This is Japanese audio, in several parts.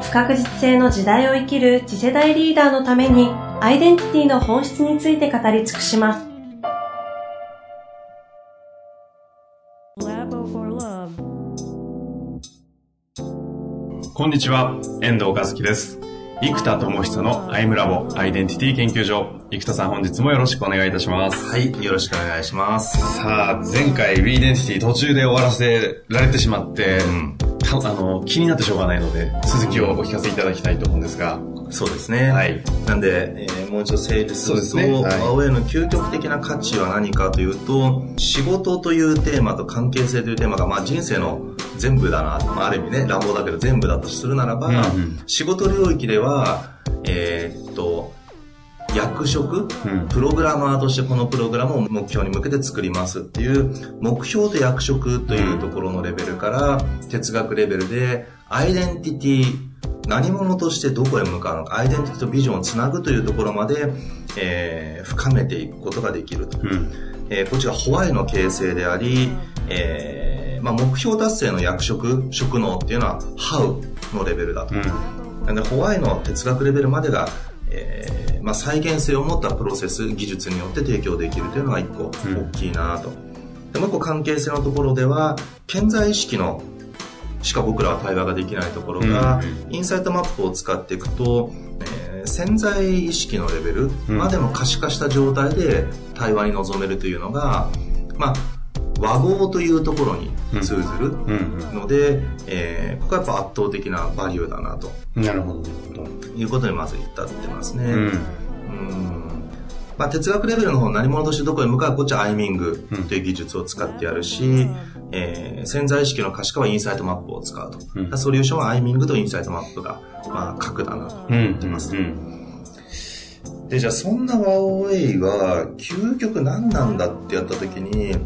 不確実性の時代を生きる次世代リーダーのためにアイデンティティの本質について語り尽くします。こんにちは、遠藤和樹です。生田智久の I'm ラボアイデンティティ研究所。生田さん本日もよろしくお願いいたします。はい、よろしくお願いします。さあ、前回 WEdentity 途中で終わらせられてしまって、うん あの、気になってしょうがないので、続きをお聞かせいただきたいと思うんですが。そうですね。はい。なんで、えー、もう一度整理すると、そうですねはい、青への究極的な価値は何かというと、仕事というテーマと関係性というテーマが、まあ人生の全部だな、まあ、ある意味ね、乱暴だけど全部だとするならば、うんうん、仕事領域では、えー、っと、役職、プログラマーとしてこのプログラムを目標に向けて作りますっていう目標と役職というところのレベルから哲学レベルでアイデンティティ何者としてどこへ向かうのかアイデンティティとビジョンをつなぐというところまで、えー、深めていくことができると、うん、えー、こっちがホワイの形成であり、えーまあ、目標達成の役職職能っていうのはハウのレベルだと、うん、なんでホワイの哲学レベルまでがえーまあ、再現性を持ったプロセス技術によって提供できるというのが一個大きいなと、うん、でもう一個関係性のところでは健在意識のしか僕らは対話ができないところが、うん、インサイトマップを使っていくと、えー、潜在意識のレベルまでも可視化した状態で対話に臨めるというのが、まあ和合というところに通ずるので、うんうん、えー、ここはやっぱ圧倒的なバリューだなと。なるほど。いうことにまず至ってますね。うん、まあ、哲学レベルの方何者としてどこへ向かうこっちはアイミングという技術を使ってやるし、うん、えー、潜在意識の可視化はインサイトマップを使うと。うん、ソリューションはアイミングとインサイトマップが、まあ、核だなと思ってます、ね。で、じゃあそんなワオウェイは究極何なんだってやった時に、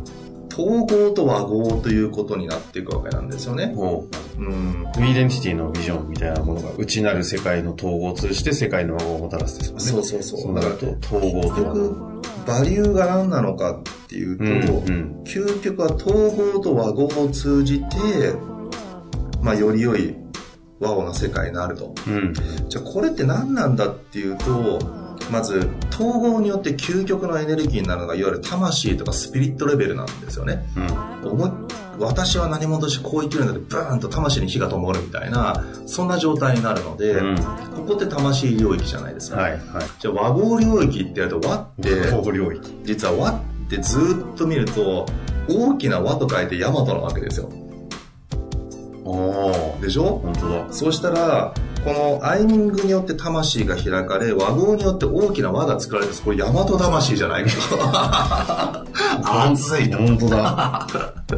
統合と和合ということになっていくわけなんですよね。うん。ウィーデンティティのビジョンみたいなものが内なる世界の統合を通じて世界の和合をもたらすですよね。そうそうそう。そうなると統合とは。バリューが何なのかっていうと、うんうん、究極は統合と和合を通じて、まあ、より良い和合な世界になると。うん、じゃあこれって何なんだっていうと、まず統合によって究極のエネルギーになるのがいわゆる魂とかスピリットレベルなんですよね、うん、私は何者としてこう生きるんだってブーンと魂に火が灯るみたいなそんな状態になるので、うん、ここって魂領域じゃないですか、はいはい、じゃあ和合領域ってやると和って実は和ってずっと見ると大きな和と書いて大和なわけですよ。でしょ？本当だ。そうしたらこのアイミングによって魂が開かれ、和合によって大きな輪が作られる。これ大和魂じゃないかと。熱いと。本当だ。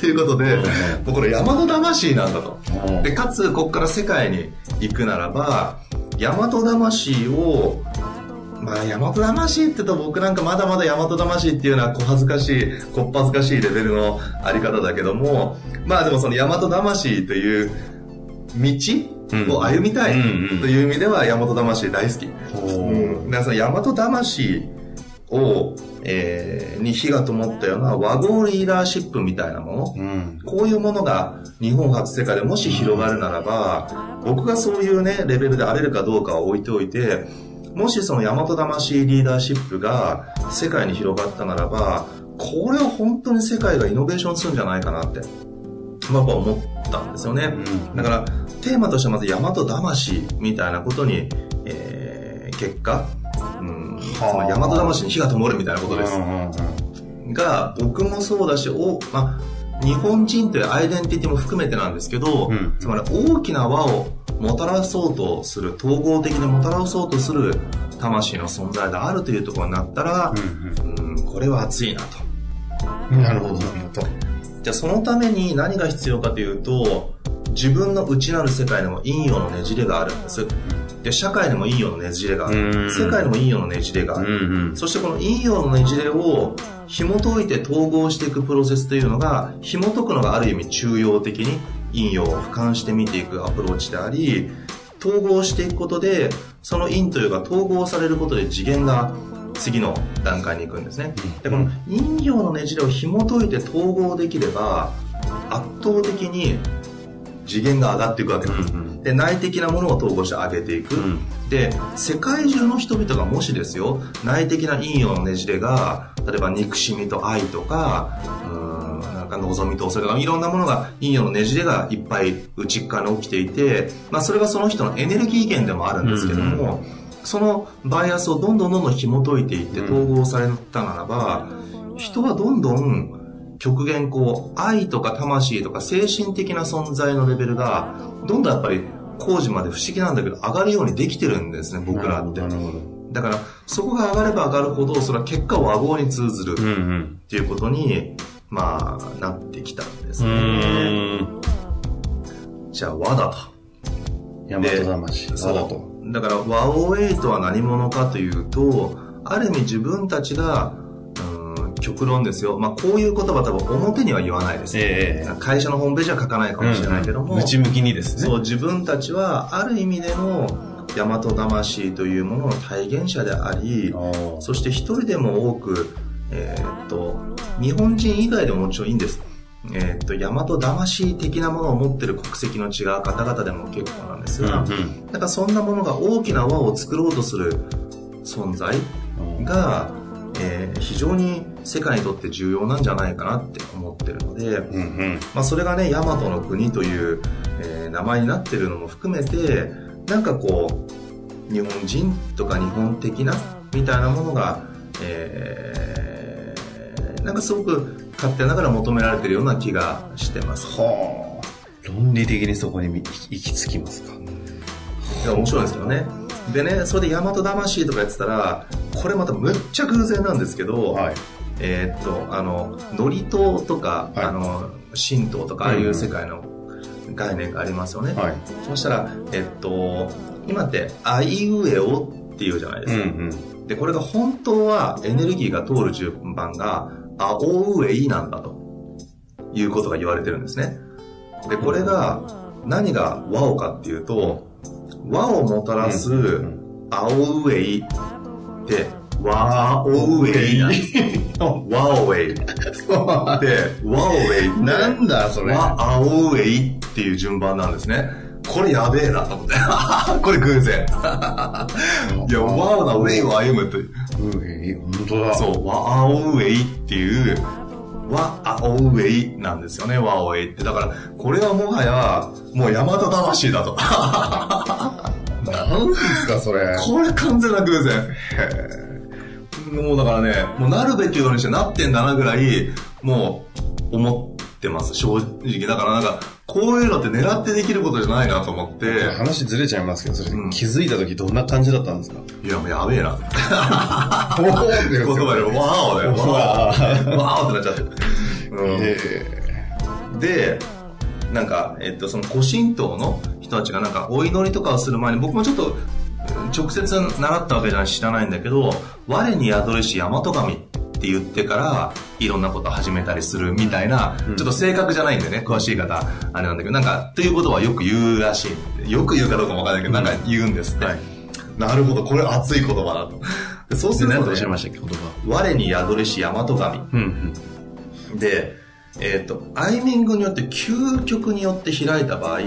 ということで、もうこれ大和魂なんだと。で、かつ、ここから世界に行くならば、大和魂をまあ、大和魂って言うと僕なんかまだまだ大和魂っていうのは小恥ずかしい、こっぱずかしいレベルのあり方だけども、まあでもその大和魂という道を歩みたいという意味では大和魂大好き。う。ん、だからその大和魂を、えー、に火が灯ったような和合リーダーシップみたいなもの、うん、こういうものが日本初世界でもし広がるならば、僕がそういうね、レベルで荒れるかどうかは置いておいて、もしその大和魂リーダーシップが世界に広がったならば、これは本当に世界がイノベーションするんじゃないかなって、まあ、思ったんですよね。うん、だから、テーマとしてまず大和魂みたいなことに、えー、結果、うん、その大和魂に火が灯るみたいなことです。が、僕もそうだし、おまあ、日本人というアイデンティティも含めてなんですけど、うん、つまり大きな輪をもたらそうとする、統合的にもたらそうとする魂の存在であるというところになったら、うん、うん、これは熱いなと。なるほど、なるほど。じゃあそのために何が必要かというと、自分の内なる世界にも陰陽のねじれがあるんです。で、社会にも陰陽のねじれがある。世界にも陰陽のねじれがある。そしてこの陰陽のねじれを紐解いて統合していくプロセスというのが、紐解くのがある意味中庸的に陰陽を俯瞰して見ていくアプローチであり、統合していくことで、その陰というか統合されることで次元が次の段階に行くんですね。で、この陰陽のねじれを紐解いて統合できれば、圧倒的に次元が上がっていくわけなんです。うんうん、で、内的なものを統合して上げていく。うん、で、世界中の人々がもしですよ、内的な陰陽のねじれが、例えば憎しみと愛とか、うんなんか望みとそれからいろんなものが、陰陽のねじれがいっぱい内側に起きていて、まあそれがその人のエネルギー源でもあるんですけども、うんうん、そのバイアスをどんどんどんどん紐解いていって統合されたならば、人はどんどん極限こう、愛とか魂とか精神的な存在のレベルが、どんどんやっぱり工事まで不思議なんだけど、上がるようにできてるんですね、僕らって。だから、そこが上がれば上がるほど、それは結果和合に通ずるっていうことに、まあ、なってきたんですね。じゃあ、和だと。大和魂。和だと。だから、和王エイトは何者かというと、ある意味自分たちが極論ですよ。まあ、こういう言葉多分表には言わないです、ね、えー、会社のホームページは書かないかもしれないけども。内向きにですね。そう、自分たちはある意味での大和魂というものの体現者であり、そして一人でも多く、えー、っと、日本人以外でももちろんいいんです。えー、っと、大和魂的なものを持ってる国籍の違う方々でも結構なんですが、うんうん、だからそんなものが大きな輪を作ろうとする存在が、えー、非常に世界にとって重要なんじゃないかなって思ってるので、うんうん、まあ、それがね、大和の国という、えー、名前になってるのも含めて、なんかこう、日本人とか日本的な、みたいなものが、えー、なんかすごく勝手ながら求められてるような気がしてます。はあ。論理的にそこに行き着きますか？いや、面白いですけどね。でね、それで大和魂とかやってたら、これまたむっちゃ偶然なんですけど、はい、えー、っと、あの、ノリ島とか、はい、あの、神道とか、ああいう世界の概念がありますよね。はい、そしたら、えっと、今って、あいうえおっていうじゃないですか。うんうん、で、これが本当はエネルギーが通る順番が、あおうえいなんだということが言われてるんですね。で、これが、何が和をかっていうと、和をもたらす、あおうえいって、ワーオウェイ。ワオウェイ。で、ワオウェイ。なんだそれ。ワアオウェイっていう順番なんですね。これやべえなと思って。これ偶然。いや、ワオなウェイを歩むって。ウェイ、本当だ。そう、ワアオウェイっていう、ワアオウェイなんですよね、ワオウェイって。だから、これはもはや、もうヤマト魂だと。何ですか、それ。これ完全な偶然。へもうだからね、もうなるべきようにしてなってんだなぐらい、もう思ってます、正直。だからなんか、こういうのって狙ってできることじゃないなと思って。話ずれちゃいますけど、それ、うん、気づいた時どんな感じだったんですか？いや、もうやべえな。おーって言葉で、わーおだよ。わーわーってなっちゃって。うん、で、なんか、えっと、その古神道の人たちがなんかお祈りとかをする前に僕もちょっと直接習ったわけじゃ知らないんだけど、我に宿るし大和神って言ってから、いろんなことを始めたりするみたいな、うん、ちょっと正確じゃないんでね、詳しい方、あれなんだけど、なんか、ということはよく言うらしい。よく言うかどうかもわかんないけど、なんか言うんですって。はい、なるほど、これ熱い言葉だと。でそうすると、ね、何とおっしゃいましたっけ、言葉。我に宿るし大和神。うんうん、で、えっ、ー、と、アイミングによって究極によって開いた場合、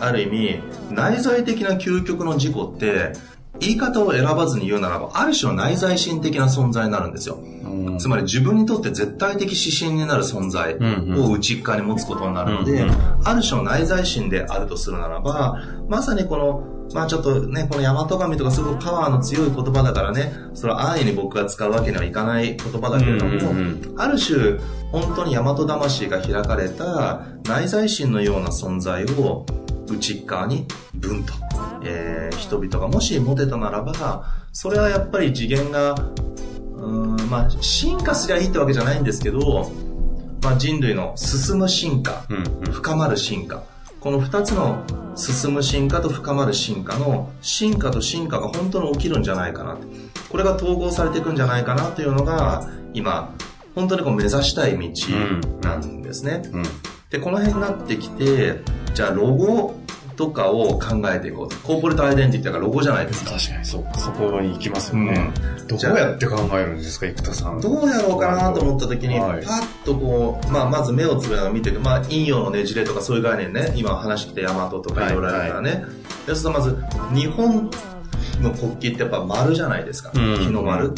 ある意味、内在的な究極の事故って、言い方を選ばずに言うならば、ある種の内在心的な存在になるんですよ。うん、つまり自分にとって絶対的指針になる存在を内側に持つことになるので、うんうん、ある種の内在心であるとするならば、まさにこの、まあちょっとね、この大和神とかすごくパワーの強い言葉だからね、それは安易に僕が使うわけにはいかない言葉だけれども、ある種、本当に大和魂が開かれた内在心のような存在を内側にブンと、えー、人々がもし持てたならば、それはやっぱり次元が、うん、まあ、進化すりゃいいってわけじゃないんですけど、まあ、人類の進む進化、深まる進化、この2つの進む進化と深まる進化の進化と進化が本当に起きるんじゃないかなこれが統合されていくんじゃないかなというのが今本当にこう目指したい道なんですね、うんうん、でこの辺になってきてじゃあロゴとかを考えていこうと。コーポレートアイデンティティがロゴじゃないですか。確かに、そう。そこに行きますよね。うん、どうやって考えるんですか、生田さん。どうやろうかなと思った時に、はい、パッとこう、まあ、まず目をつぶるのを見て、まあ、陰陽のねじれとかそういう概念ね、今話してヤマトとかいろいろあるからね。はいはい、で、そまず、日本の国旗ってやっぱ丸じゃないですか。日の丸。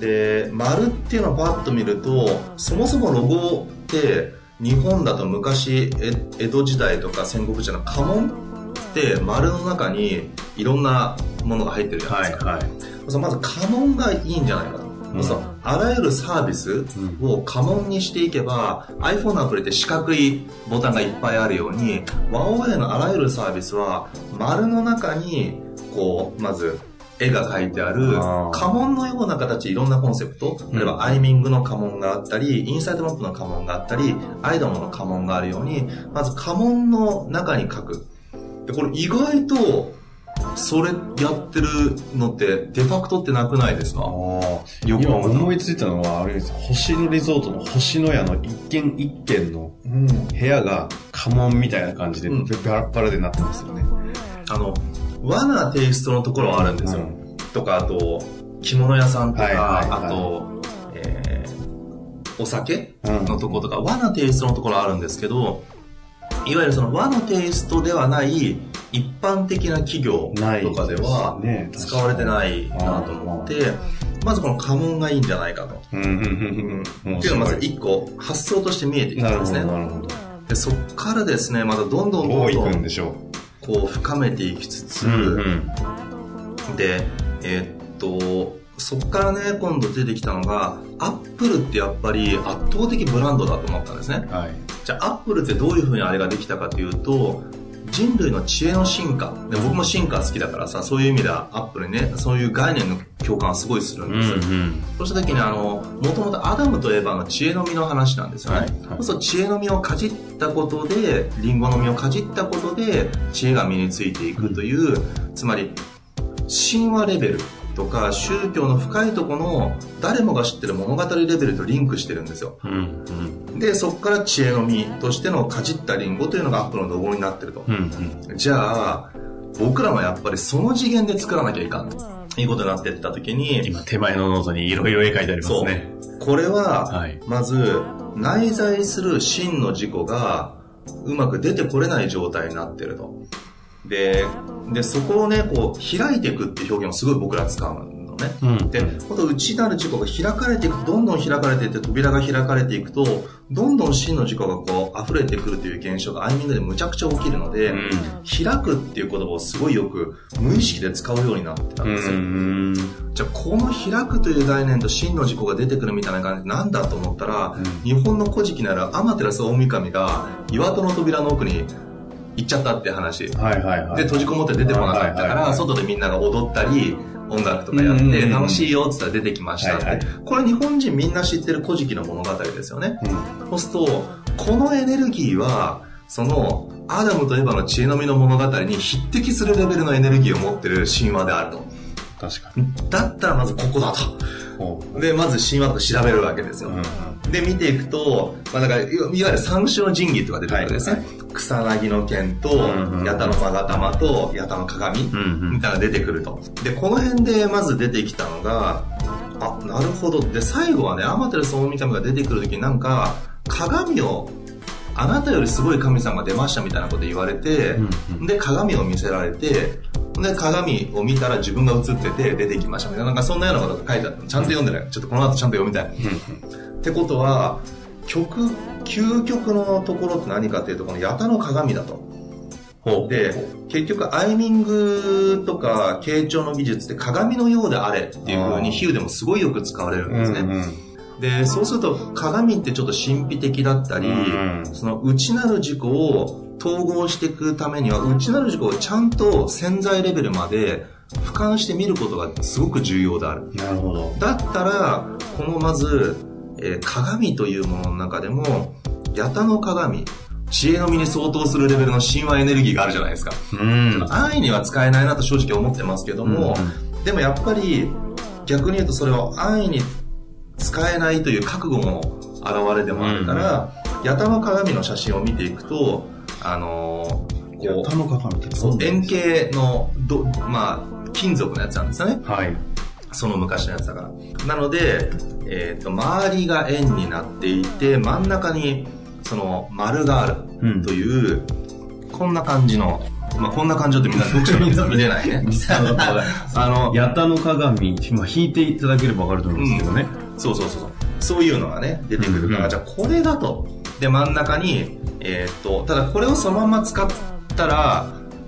で、丸っていうのをパッと見ると、そもそもロゴって、日本だと昔江戸時代とか戦国時代の家紋って丸の中にいろんなものが入ってるじゃないですか、はいはい、まず家紋がいいんじゃないかと、うん、そうあらゆるサービスを家紋にしていけば、うん、iPhone のアプリって四角いボタンがいっぱいあるようにワンオーのあらゆるサービスは丸の中にこうまず絵が描いてある家紋のような形いろんなコンセプト例えばアイミングの家紋があったりインサイドマップの家紋があったりアイドムの家紋があるようにまず家紋の中に書く。でこれ意外とそれやってるのってデファクトってなくないですか？今思いついたのはあれです。星野リゾートの星野屋の一軒一軒の部屋が家紋みたいな感じでバラバラでなってますよね、あの和なテイストのところはあるんですよ。うん、とか、あと、着物屋さんとか、はいはいはい、あと、えー、お酒のところとか、和なテイストのところあるんですけど、いわゆるその和のテイストではない一般的な企業とかでは使われてないなと思って、まずこの家紋がいいんじゃないかと。っていうのがまず一個発想として見えてきたんですね。でそっからですね、またどんどんどんどん。どういくんでしょうこう深めていきつつ、うんうん、でえー、っとそこからね今度出てきたのがアップルってやっぱり圧倒的ブランドだと思ったんですね、はい、じゃあアップルってどういうふうにあれができたかというと人類の知恵の進化。で僕も進化好きだからさそういう意味ではアップルにねそういう概念の共感はすごいするんです、うんうん、そうした時にあのもともとアダムとエヴァの知恵の実の話なんですよね、はい。はい、そう知恵の実をかじったことでリンゴの実をかじったことで知恵が身についていくという、つまり神話レベルとか宗教の深いとこの誰もが知ってる物語レベルとリンクしてるんですよ、うんうん、でそこから知恵の実としてのかじったリンゴというのがアップルのロゴになってると、うんうん、じゃあ僕らもやっぱりその次元で作らなきゃいかん。ということになっていった時に今手前のノートにいろいろ絵描いてありますね。これは、まず内在する真の自己がうまく出てこれない状態になってるとで、で、そこをね、こう、開いていくっていう表現をすごい僕ら使うのね。うん、で、ほんと内なる自己が開かれていくと、どんどん開かれていって、扉が開かれていくと、どんどん真の自己がこう、溢れてくるという現象がアイミングでむちゃくちゃ起きるので、うん、開くっていう言葉をすごいよく無意識で使うようになってたんですよ。うん、じゃあ、この開くという概念と真の自己が出てくるみたいな感じでなんだと思ったら、日本の古事記ならアマテラス大神が岩戸の扉の奥に行っちゃったって話。はいはいはい。で、閉じこもって出てこなかったから、外でみんなが踊ったり、音楽とかやって楽しいよって言ったら出てきましたって、これ日本人みんな知ってる古事記の物語ですよね、うん、そうするとこのエネルギーはそのアダムとエヴァの知恵の実の物語に匹敵するレベルのエネルギーを持ってる神話であると。確かに。だったらまずここだとで、まず神話と調べるわけですよ。で、見ていくと、まあ、だから、いわゆる三種の神器とか出てくるわけですね。はい、草薙の剣と、八田の勾玉と、八田の鏡、みたいなのが出てくると。で、この辺でまず出てきたのが、あ、なるほど。で、最後はね、アマテラス大神が出てくるときになんか、鏡をあなたよりすごい神様が出ましたみたいなこと言われて、で、鏡を見せられて、で、鏡を見たら自分が映ってて出てきましたみたいな、なんかそんなようなことが書いてあったちゃんと読んでない。ちょっとこの後ちゃんと読みたい。ってことは、曲、究極のところって何かっていうと、この八田の鏡だと。で、結局、アイミングとか、傾聴の技術って鏡のようであれっていう風に比喩でもすごいよく使われるんですね。うんうんで、そうすると鏡ってちょっと神秘的だったり、うん、その内なる自己を統合していくためには、内なる自己をちゃんと潜在レベルまで俯瞰して見ることがすごく重要である。なるほど。だったら、このまず、えー、鏡というものの中でも、八田の鏡知恵の実に相当するレベルの神話エネルギーがあるじゃないですか。うん。安易には使えないなと正直思ってますけども、うん、でもやっぱり逆に言うとそれを安易に使えないという覚悟の表れでもあるから、うん、八田の鏡の写真を見ていくと、あのー、八田の鏡ってそう円形のど、まあ、金属のやつなんですよね。はい。その昔のやつだから。なので、えっ、ー、と、周りが円になっていて、真ん中にその丸があるという、うん、こんな感じの、まあ、こんな感じってみんな読者の皆さん見れ ないね。あの、八田の鏡、まあ、引いていただければわかると思うんですけどね、うん。そうそうそう。そういうのがね、出てくるから、うんうん、じゃあこれだと。で、真ん中に、えー、っと、ただこれをそのまま使ったら、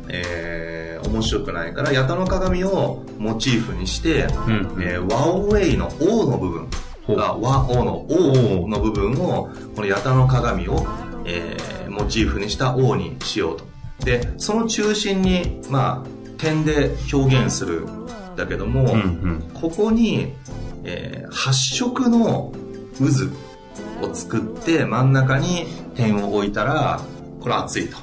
えー、面白くないから、八田の鏡をモチーフにして、うん、えー、ワオウェイの O の部分。が和王の王の部分を、この八田の鏡を、えー、モチーフにした王にしようと。で、その中心に、まあ、点で表現するんだけども、うんうん、ここに、えー、発色の渦を作って真ん中に点を置いたら、これ熱いと。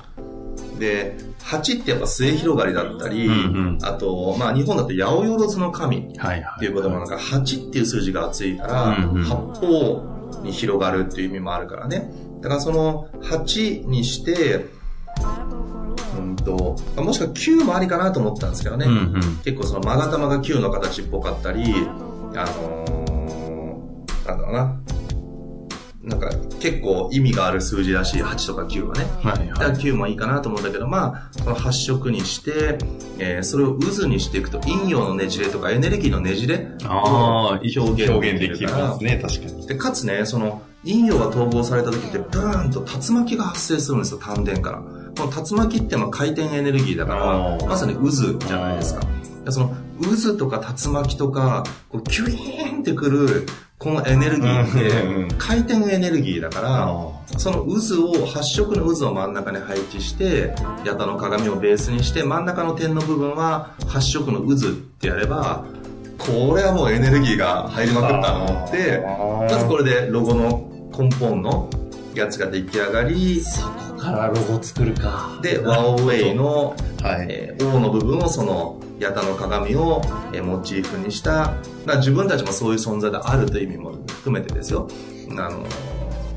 で、8ってやっぱ末広がりだったり、うんうん、あと、まあ日本だと八百万の神っていうこともなんか8っていう数字が厚いから、八方に広がるっていう意味もあるからね。だからその8にして、うんと、もしくは9もありかなと思ったんですけどね。うんうん、結構その勾玉が9の形っぽかったり、あのー、なんだろうな。なんか結構意味がある数字らしい8とか9はね。はいはい、だから9もいいかなと思うんだけど、まあ、この8色にして、えー、それを渦にしていくと陰陽のねじれとかエネルギーのねじれを表現できますね、確かに。で、かつね、その陰陽が統合された時ってブーンと竜巻が発生するんですよ、丹田から。この竜巻ってまあ回転エネルギーだから、まさに渦じゃないですか。その渦とか竜巻とか、こうキュイーンってくるこのエネルギーって回転エネルギーだから、その渦を、発色の渦を真ん中に配置して、八田の鏡をベースにして、真ん中の点の部分は発色の渦ってやれば、これはもうエネルギーが入りまくったと思って、まずこれでロゴの根本のやつが出来上がり、そこからロゴ作るか。で、ワオウェイの、はい。えの部分をその、八田の鏡を、えモチーフにした、自分たちもそういう存在であるという意味も含めてですよ。あの、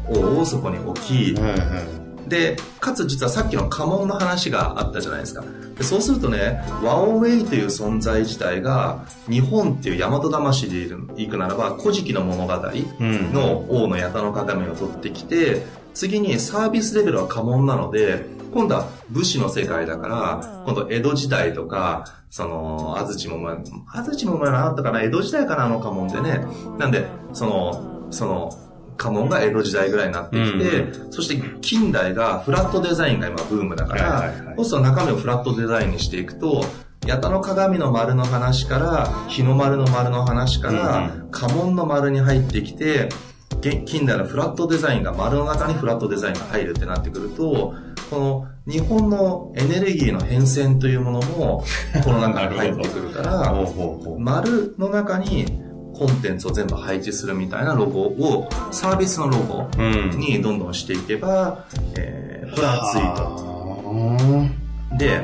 王をそこに置き、はいはいで、かつ実はさっきの家紋の話があったじゃないですか。でそうするとね、ワオウェイという存在自体が、日本っていう大和魂でいくならば、古事記の物語の王の八田の鏡を取ってきて、次にサービスレベルは家紋なので、今度は武士の世界だから、今度江戸時代とか、その、安土桃山、安土桃山あったかな江戸時代かなあの家紋でね。なんで、その、その、家紋が江戸時代ぐらいになってきて、うん、そして近代がフラットデザインが今ブームだから、はいはいはい、そうすると中身をフラットデザインにしていくと、八田の鏡の丸の話から、日の丸の丸の話から、家紋の丸に入ってきて、近代のフラットデザインが丸の中にフラットデザインが入るってなってくると、この日本のエネルギーの変遷というものも、この中に入ってくるから、丸の中にコンテンツを全部配置するみたいなロゴを、サービスのロゴにどんどんしていけば、うん、えー、これは熱いと。で、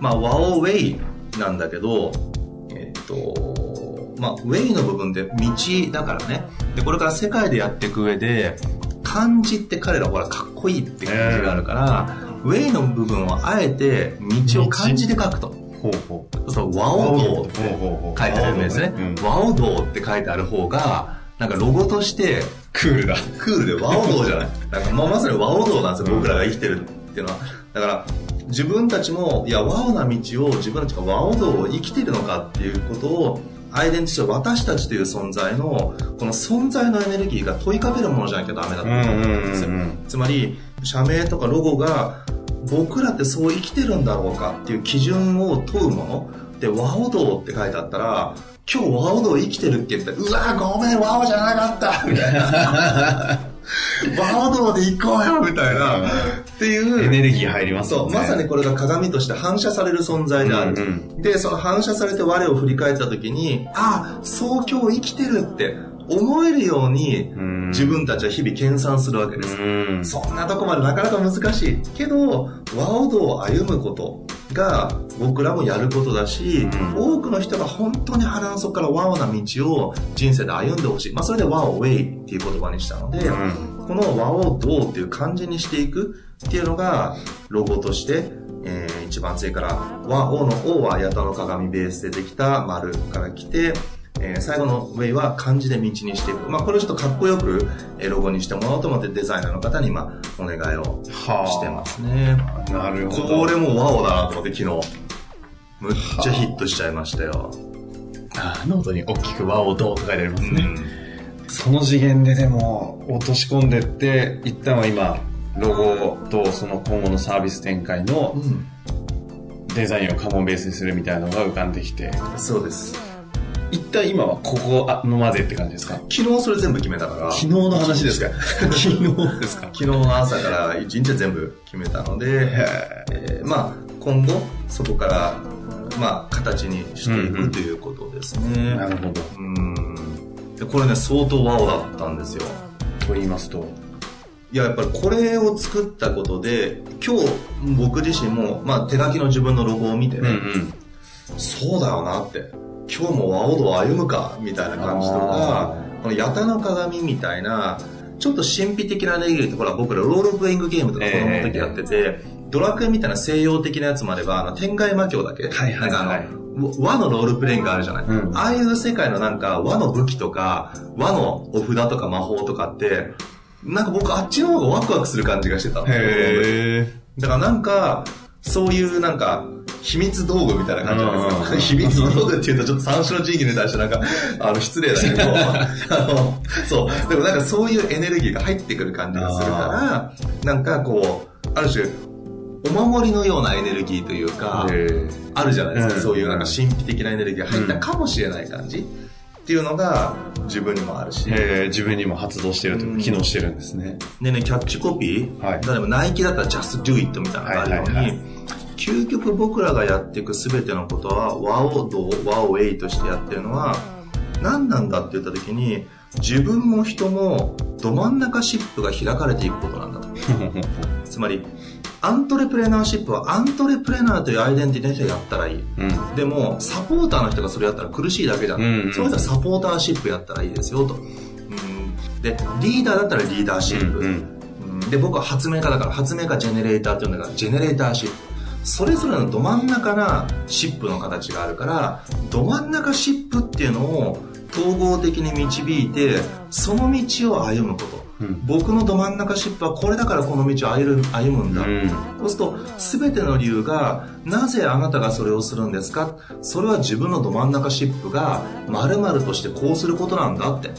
まあ、ワオウェイなんだけど、えっ、と、まあ、ウェイの部分って道だからね。で、これから世界でやっていく上で、漢字って彼らほらかっこいいって感じがあるから、ウェイの部分をあえて道を漢字で書くと。ほうほう。そう、和王道って書いてあるんですね。和王道って書いてある方が、なんかロゴとして、クールだ。クールで和王道じゃない？なんかまあまさに和王道なんですよ、僕らが生きてるっていうのは。だから、自分たちも、いや、和王な道を自分たちが和王道を生きてるのかっていうことをアイデンティティは私たちという存在の、この存在のエネルギーが問いかけるものじゃなきゃダメだと思うんですよ。つまり、社名とかロゴが、僕らってそう生きてるんだろうかっていう基準を問うもの。で、和オ道って書いてあったら、今日和オ道生きてるっけってうわごめん、和オじゃなかったみたいな。バードで行こうよみたいな、っていう。エネルギー入ります、ね、そう、まさにこれが鏡として反射される存在である。うんうん、で、その反射されて我を振り返った時に、ああ、そう今日生きてるって思えるように自分たちは日々研鑽するわけです。そんなとこまでなかなか難しい。けど、和王道を歩むことが僕らもやることだし、多くの人が本当に腹の底から和王な道を人生で歩んでほしい。まあそれで和王ウェイっていう言葉にしたので、この和王道っていう漢字にしていくっていうのがロゴとしてえー、一番強いから、和王の王は八咫の鏡ベースでできた丸から来て、えー、最後の Way は漢字で道にしていく。まあ、これをちょっとかっこよく、えー、ロゴにしてもらおうと思ってデザイナーの方に今、お願いをしてますね。なるほど。これも和王だなと思って昨日、むっちゃヒットしちゃいましたよ。あノートに大きく和王どうと書いてありますね。うん、その次元ででも落とし込んでって、一旦は今、ロゴとその今後のサービス展開のデザインをカモンベースにするみたいなのが浮かんできて。そうです。一旦今はここのまでって感じですか？昨日それ全部決めたから。昨日の話ですか？昨日ですか？昨日の朝から一日全部決めたので、えー、まあ今後そこからまあ形にしていくということですね。うんうん、なるほど。うん。でこれね相当ワオだったんですよ。と言いますと？いや、やっぱりこれを作ったことで、今日僕自身も、まあ手書きの自分のロゴを見てね、うんうん、そうだよなって、今日も和王道を歩むか、みたいな感じとか、この八田の鏡みたいな、ちょっと神秘的なレギュレート、ほら僕らロールプレイングゲームとか子供の時やってて、えー、ドラクエみたいな西洋的なやつもあれば、あの天外魔境だけ、はいはい、はい、和のロールプレイングあるじゃない、うん、ああいう世界のなんか和の武器とか、和のお札とか魔法とかって、なんか僕あっちの方がワクワクする感じがしてたへだからなんか、そういうなんか、秘密道具みたいな感じなんですか。秘密道具っていうとちょっと三種の地域に対してなんか、あの、失礼だけど、あの、そう、でもなんかそういうエネルギーが入ってくる感じがするから、なんかこう、ある種、お守りのようなエネルギーというか、あるじゃないですか、そういうなんか神秘的なエネルギーが入ったかもしれない感じ。っていうのが自分にもあるし。自分にも発動してるというか、機能してるんですね。でね、キャッチコピー、はい、例えばナイキだったら just do it みたいなのがあるように、はいはいはい、究極僕らがやっていく全てのことは、和をどう、和をウェイとしてやってるのは、何なんだって言った時に、自分も人もど真ん中シップが開かれていくことなんだと。つまり、アントレプレナーシップはアントレプレナーというアイデンティティでやったらいい、うん、でもサポーターの人がそれやったら苦しいだけじゃん、うんうん、そういう人はサポーターシップやったらいいですよと、うん、でリーダーだったらリーダーシップ、うんうん、で僕は発明家だから発明家ジェネレーターっていうんだからジェネレーターシップそれぞれのど真ん中なシップの形があるからど真ん中シップっていうのを統合的に導いてその道を歩むこと。僕のど真ん中シップはこれだからこの道を歩むんだ、うん、そうすると全ての理由がなぜあなたがそれをするんですか？それは自分のど真ん中シップが丸々としてこうすることなんだって。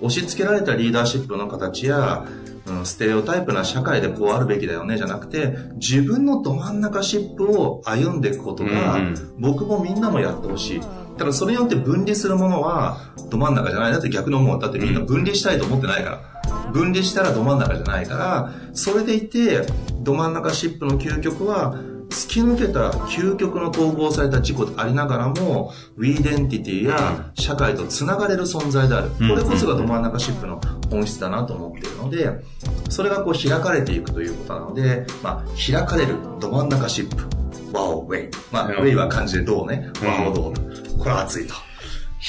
押し付けられたリーダーシップの形や、うん、ステレオタイプな社会でこうあるべきだよねじゃなくて自分のど真ん中シップを歩んでいくことが、うん、僕もみんなもやってほしい。だからそれによって分離するものはど真ん中じゃないなって逆に思う。だってみんな分離したいと思ってないから、分離したらど真ん中じゃないから、それでいて、ど真ん中シップの究極は、突き抜けた究極の統合された自己でありながらも、 WEdentity や社会と繋がれる存在である。これこそがど真ん中シップの本質だなと思っているので、それがこう開かれていくということなので、まあ、開かれるど真ん中シップ。ワオウェイ。まあ、ウェイは漢字でどうね？ワオどう。これは熱いと。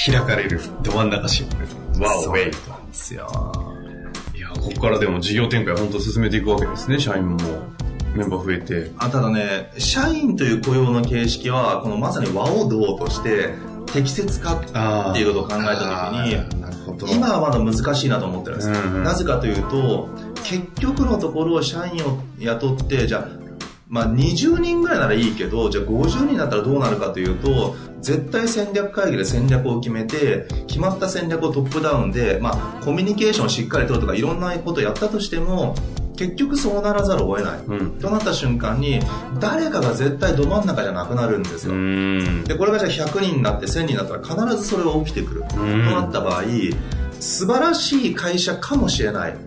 開かれるど真ん中シップ。ワオウェイ。なんですよ。ここからでも事業展開本当進めていくわけですね、社員も。メンバー増えて。あ、ただね、社員という雇用の形式は、このまさに和を道として適切かっていうことを考えたときに、今はまだ難しいなと思ってるんです、うんうん、なぜかというと、結局のところ社員を雇って、じゃあ、まあ、20人ぐらいならいいけど、じゃあ50人だったらどうなるかというと、絶対戦略会議で戦略を決めて、決まった戦略をトップダウンで、まあ、コミュニケーションをしっかりとるとか、いろんなことをやったとしても、結局そうならざるを得ない、うん、となった瞬間に誰かが絶対ど真ん中じゃなくなるんですよ。でこれがじゃあ100人になって1000人になったら必ずそれが起きてくる。となった場合素晴らしい会社かもしれない。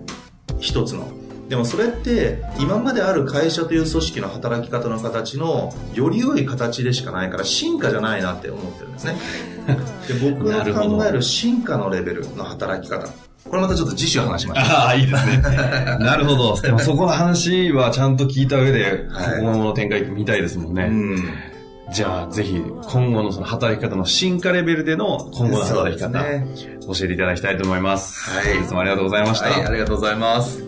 一つの。でもそれって今まである会社という組織の働き方の形のより良い形でしかないから進化じゃないなって思ってるんですね。で僕が考える進化のレベルの働き方。これまたちょっと次週話しましょう。ああ、いいですね。なるほど。でもそこの話はちゃんと聞いた上で、今後の展開見たいですもんね。うんじゃあ、ぜひ、今後のその働き方の進化レベルでの今後の働き方、ね、教えていただきたいと思います。はい。いつもありがとうございました。はい、ありがとうございます。